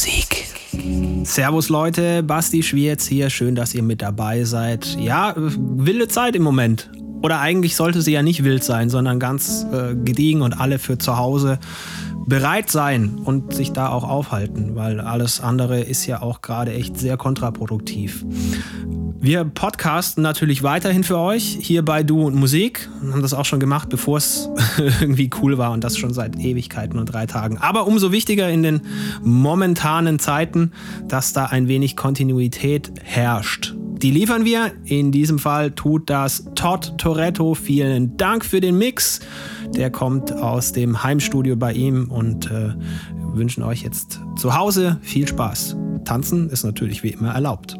Musik. Servus Leute, Basti Schwierz hier. Schön, dass ihr mit dabei seid. Ja, wilde Zeit im Moment. Oder eigentlich sollte sie ja nicht wild sein, sondern ganz äh, gediegen und alle für zu Hause bereit sein und sich da auch aufhalten, weil alles andere ist ja auch gerade echt sehr kontraproduktiv. Wir podcasten natürlich weiterhin für euch hier bei Du und Musik. Wir haben das auch schon gemacht, bevor es irgendwie cool war und das schon seit Ewigkeiten und drei Tagen. Aber umso wichtiger in den momentanen Zeiten, dass da ein wenig Kontinuität herrscht. Die liefern wir. In diesem Fall tut das Todd Toretto. Vielen Dank für den Mix. Der kommt aus dem Heimstudio bei ihm und äh, wünschen euch jetzt zu Hause viel Spaß. Tanzen ist natürlich wie immer erlaubt.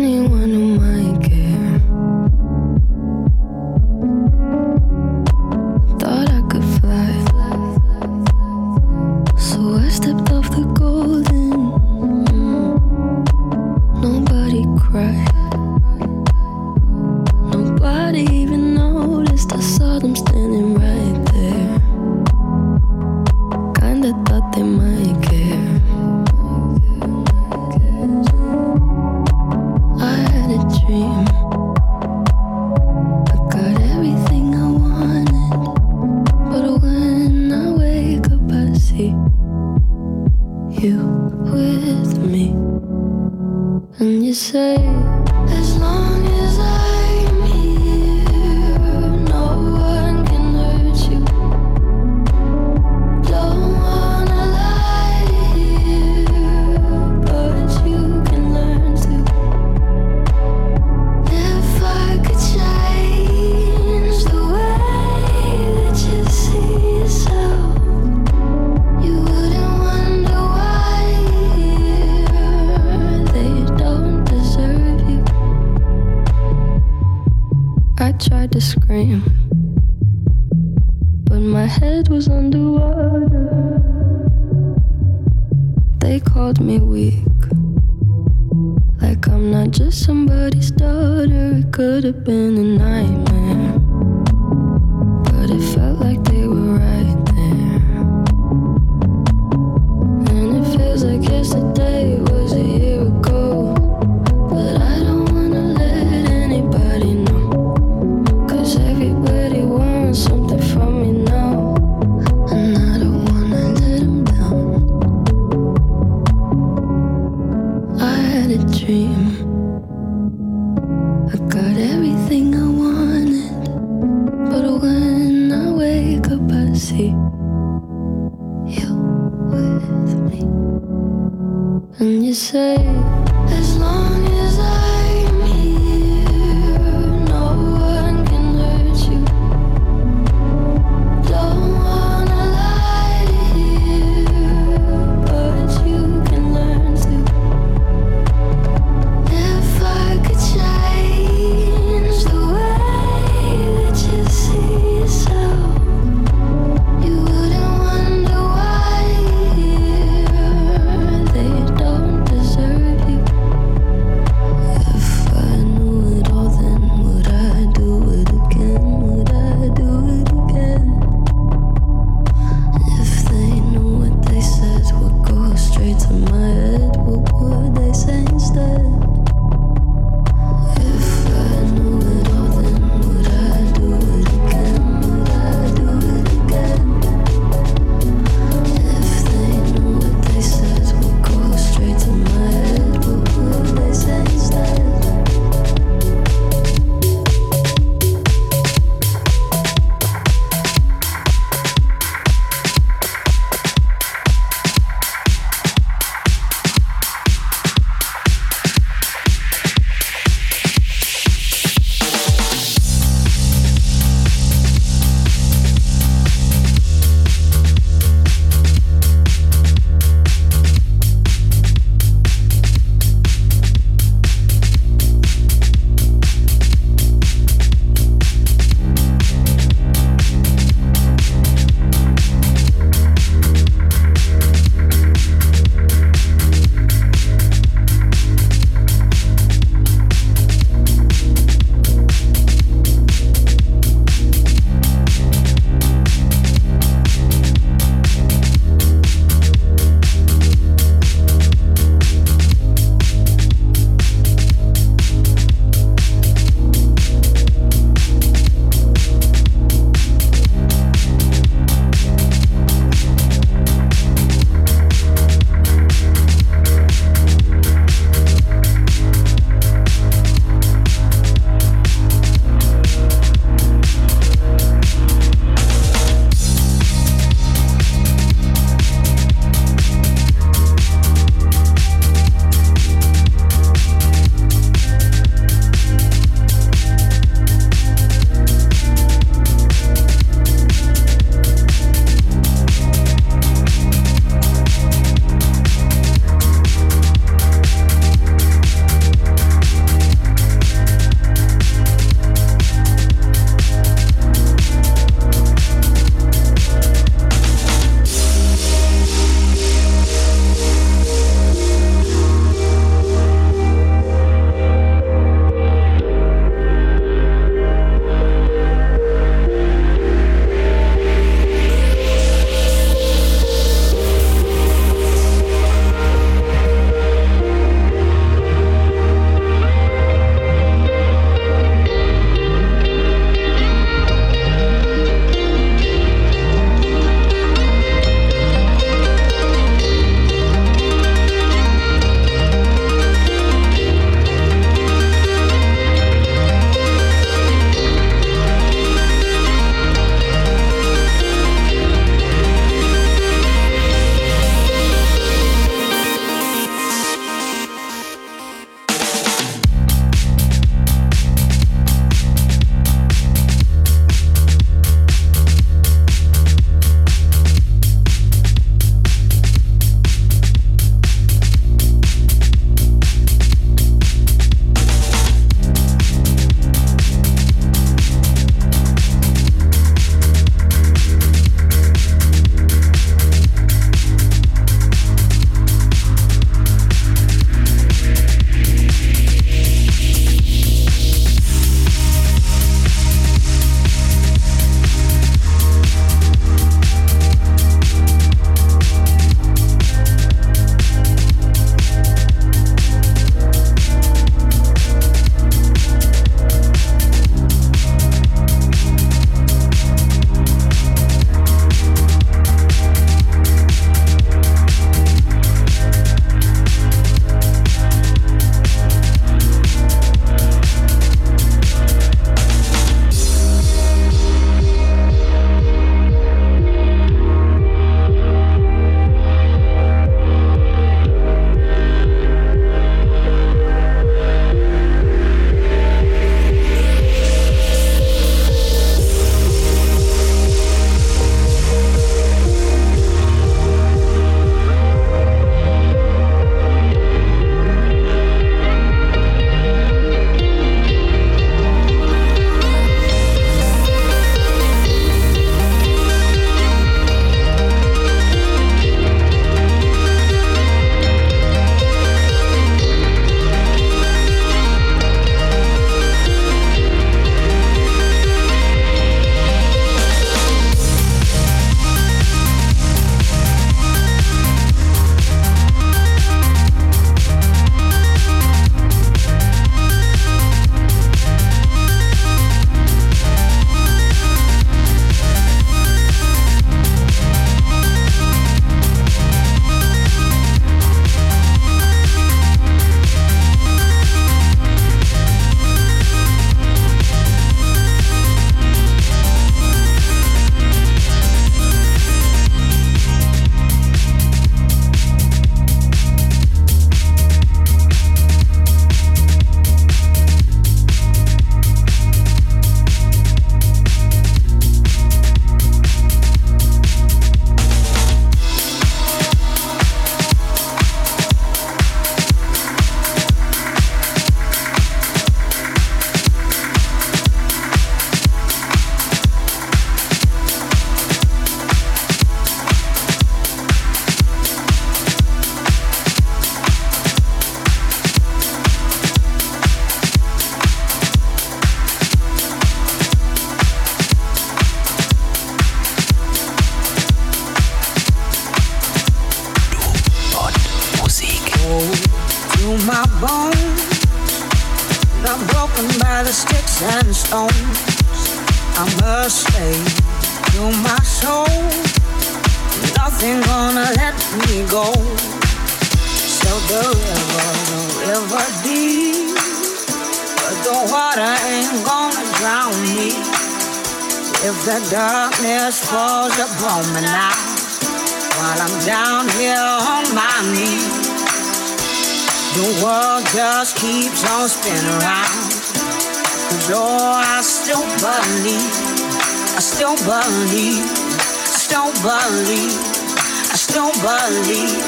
believe,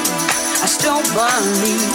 I still believe,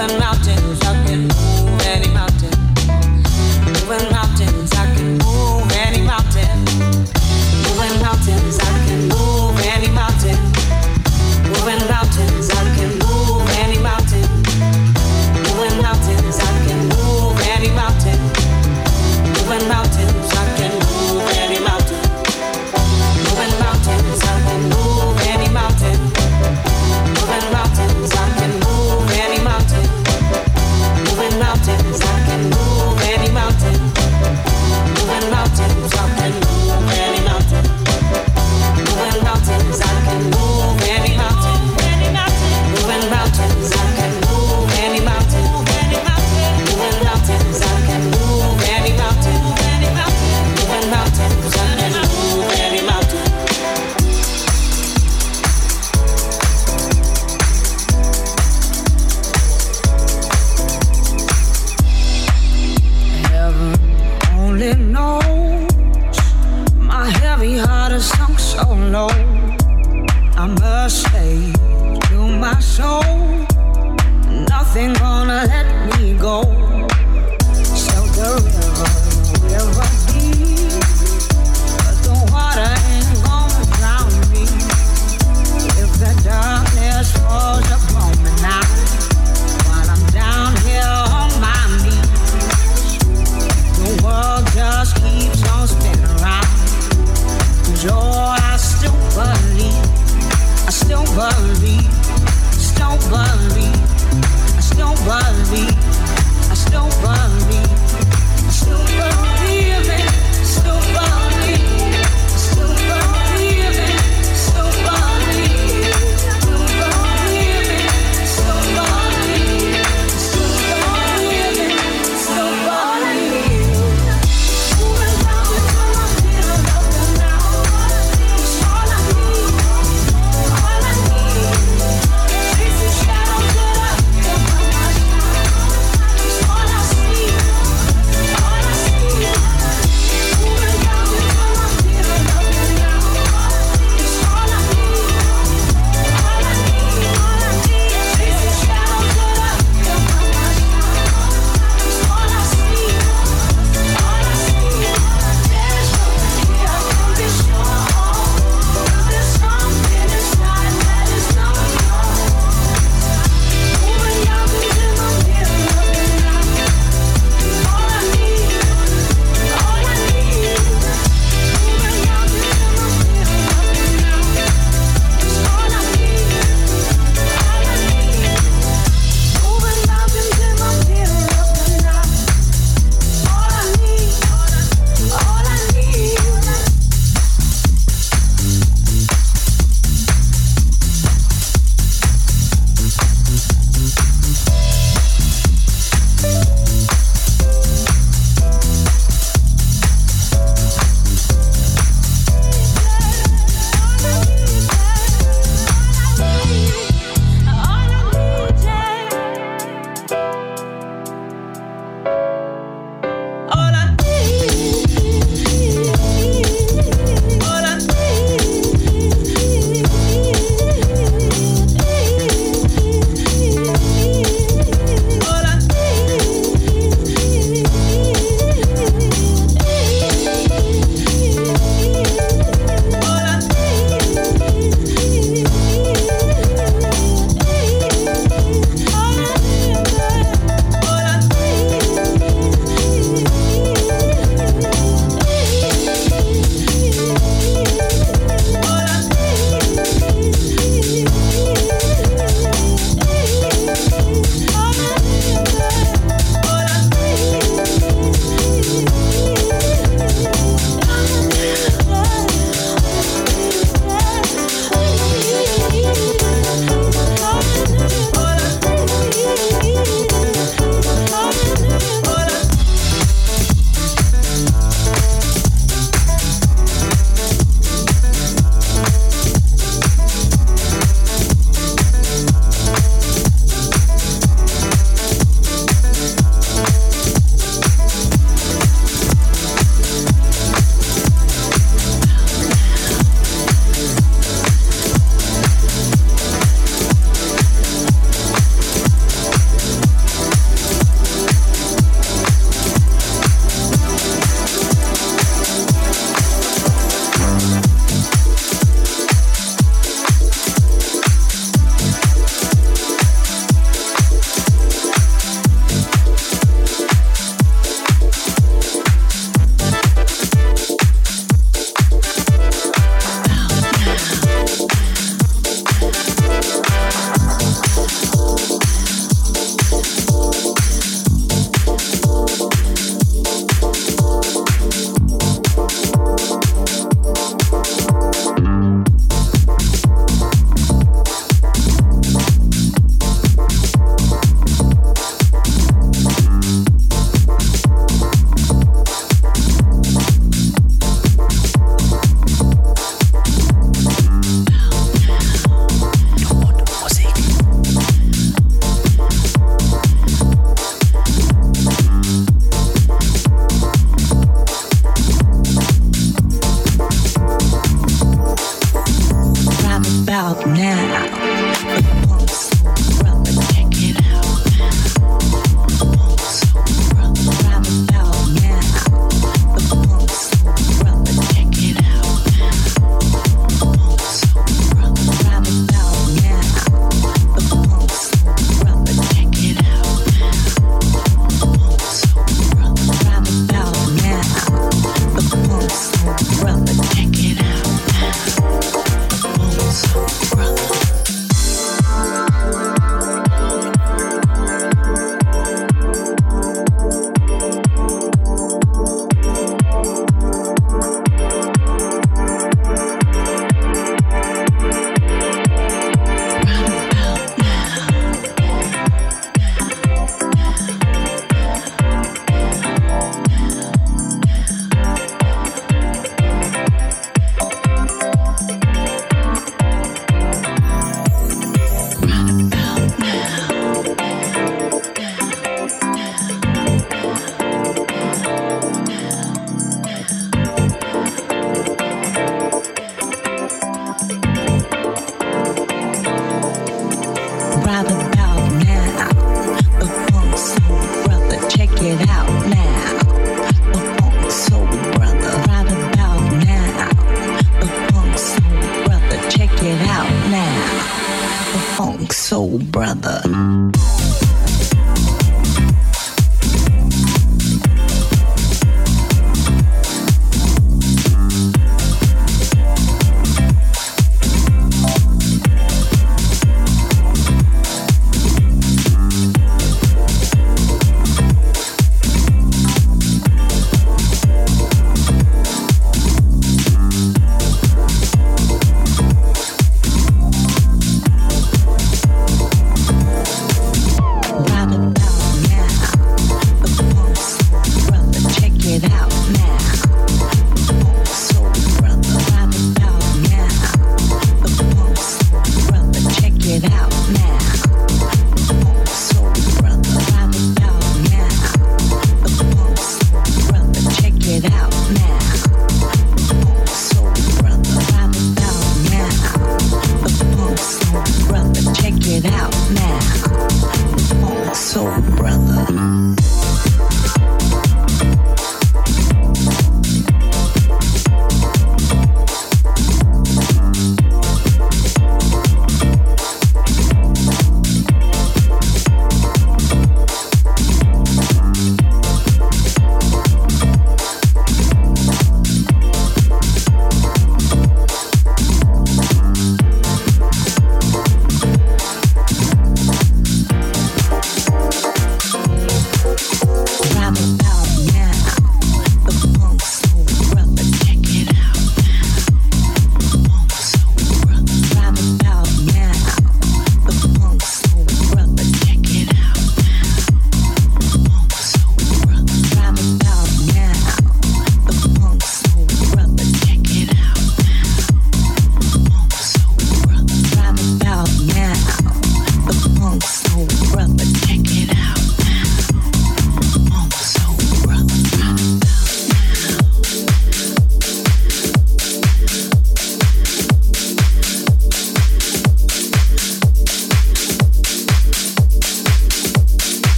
and I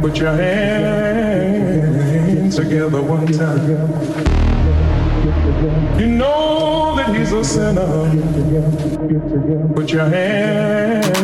Put your hands together one time. You know that he's a sinner. Put your hands.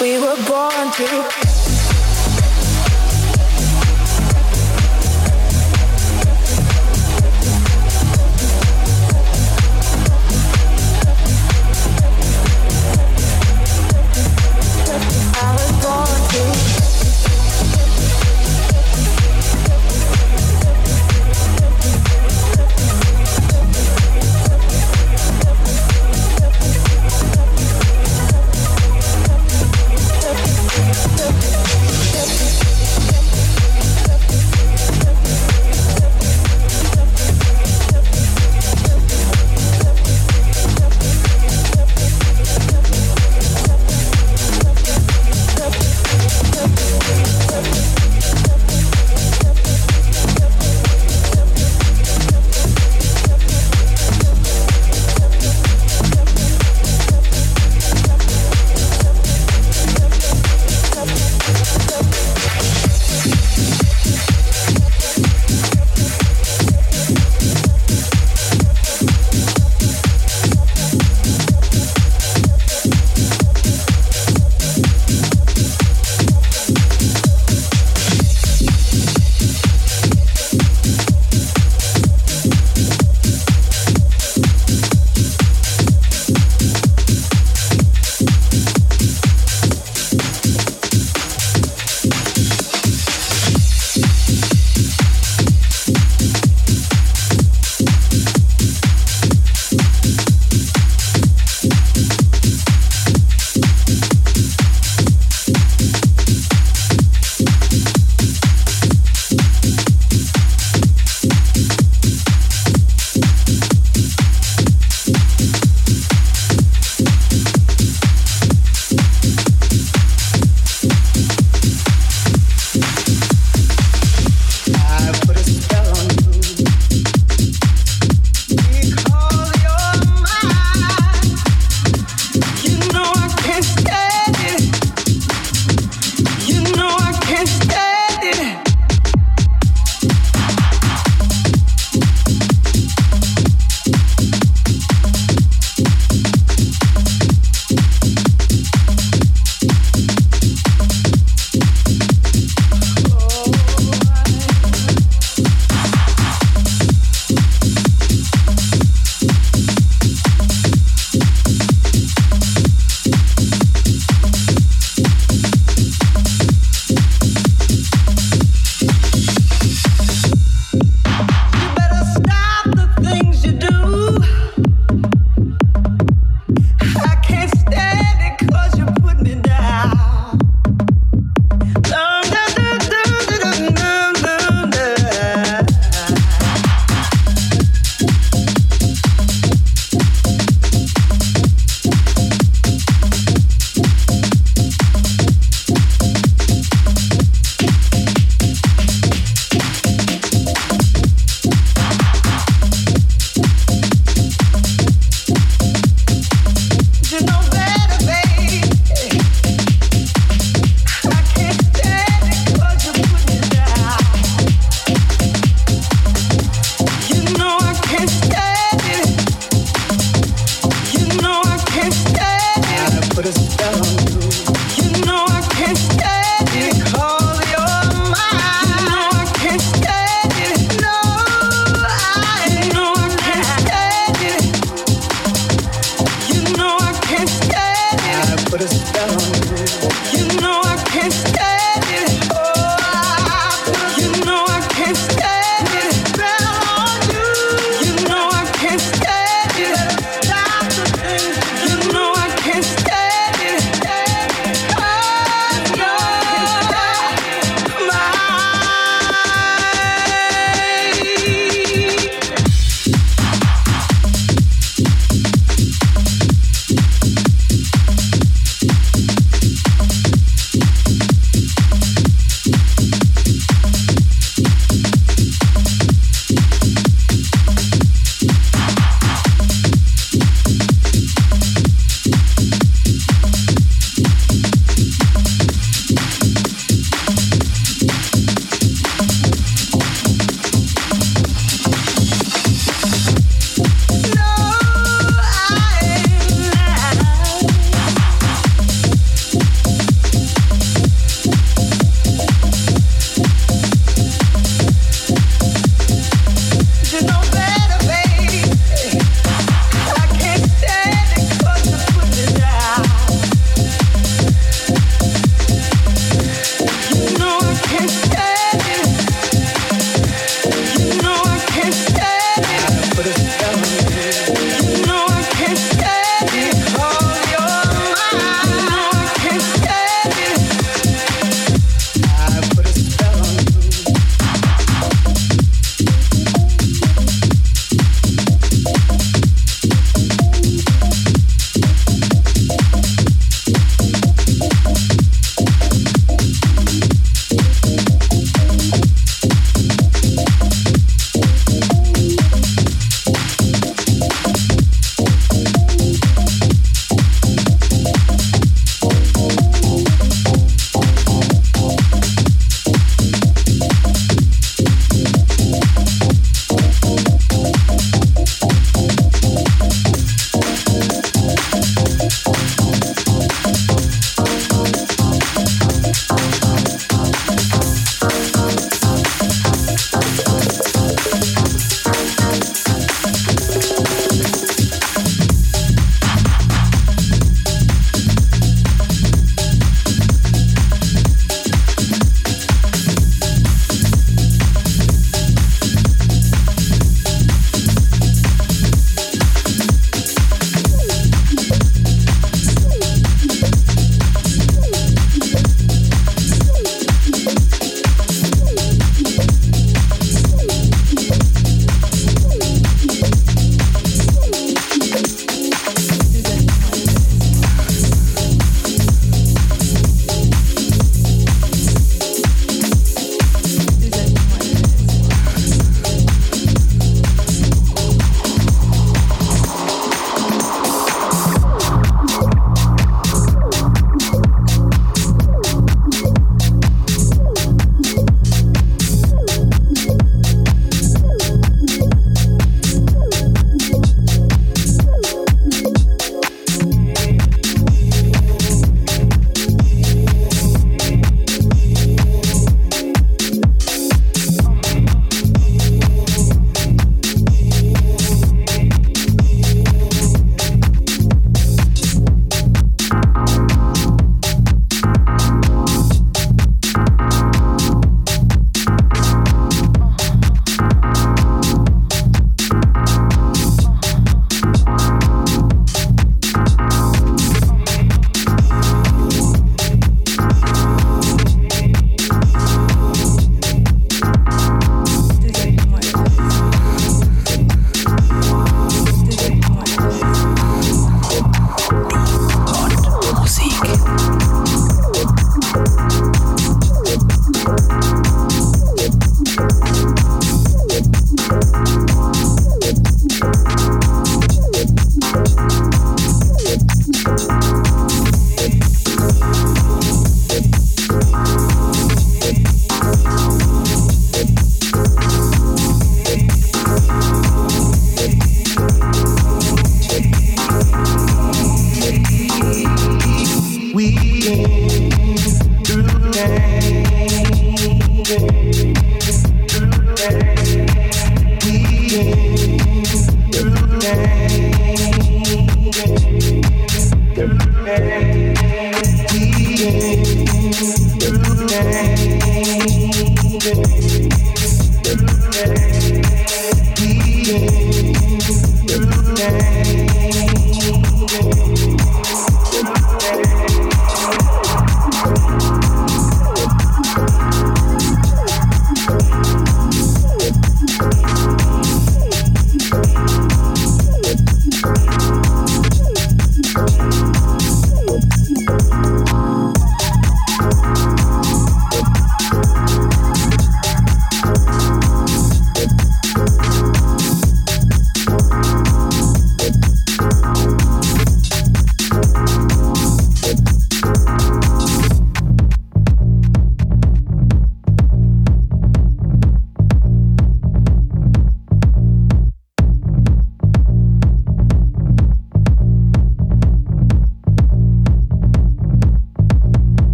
we were born to.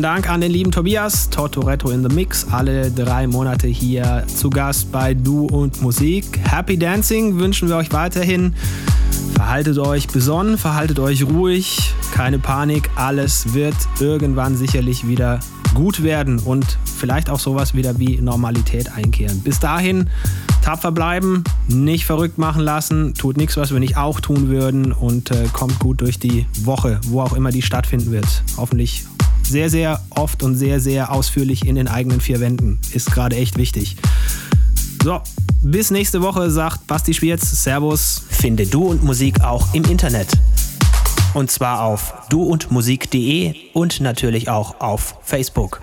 Vielen Dank an den lieben Tobias, Tortoretto in the Mix, alle drei Monate hier zu Gast bei Du und Musik. Happy Dancing wünschen wir euch weiterhin. Verhaltet euch besonnen, verhaltet euch ruhig, keine Panik, alles wird irgendwann sicherlich wieder gut werden und vielleicht auch sowas wieder wie Normalität einkehren. Bis dahin tapfer bleiben, nicht verrückt machen lassen, tut nichts, was wir nicht auch tun würden und äh, kommt gut durch die Woche, wo auch immer die stattfinden wird. Hoffentlich sehr, sehr oft und sehr, sehr ausführlich in den eigenen vier Wänden. Ist gerade echt wichtig. So, bis nächste Woche, sagt Basti Schwierz. Servus. Finde Du und Musik auch im Internet. Und zwar auf duundmusik.de und natürlich auch auf Facebook.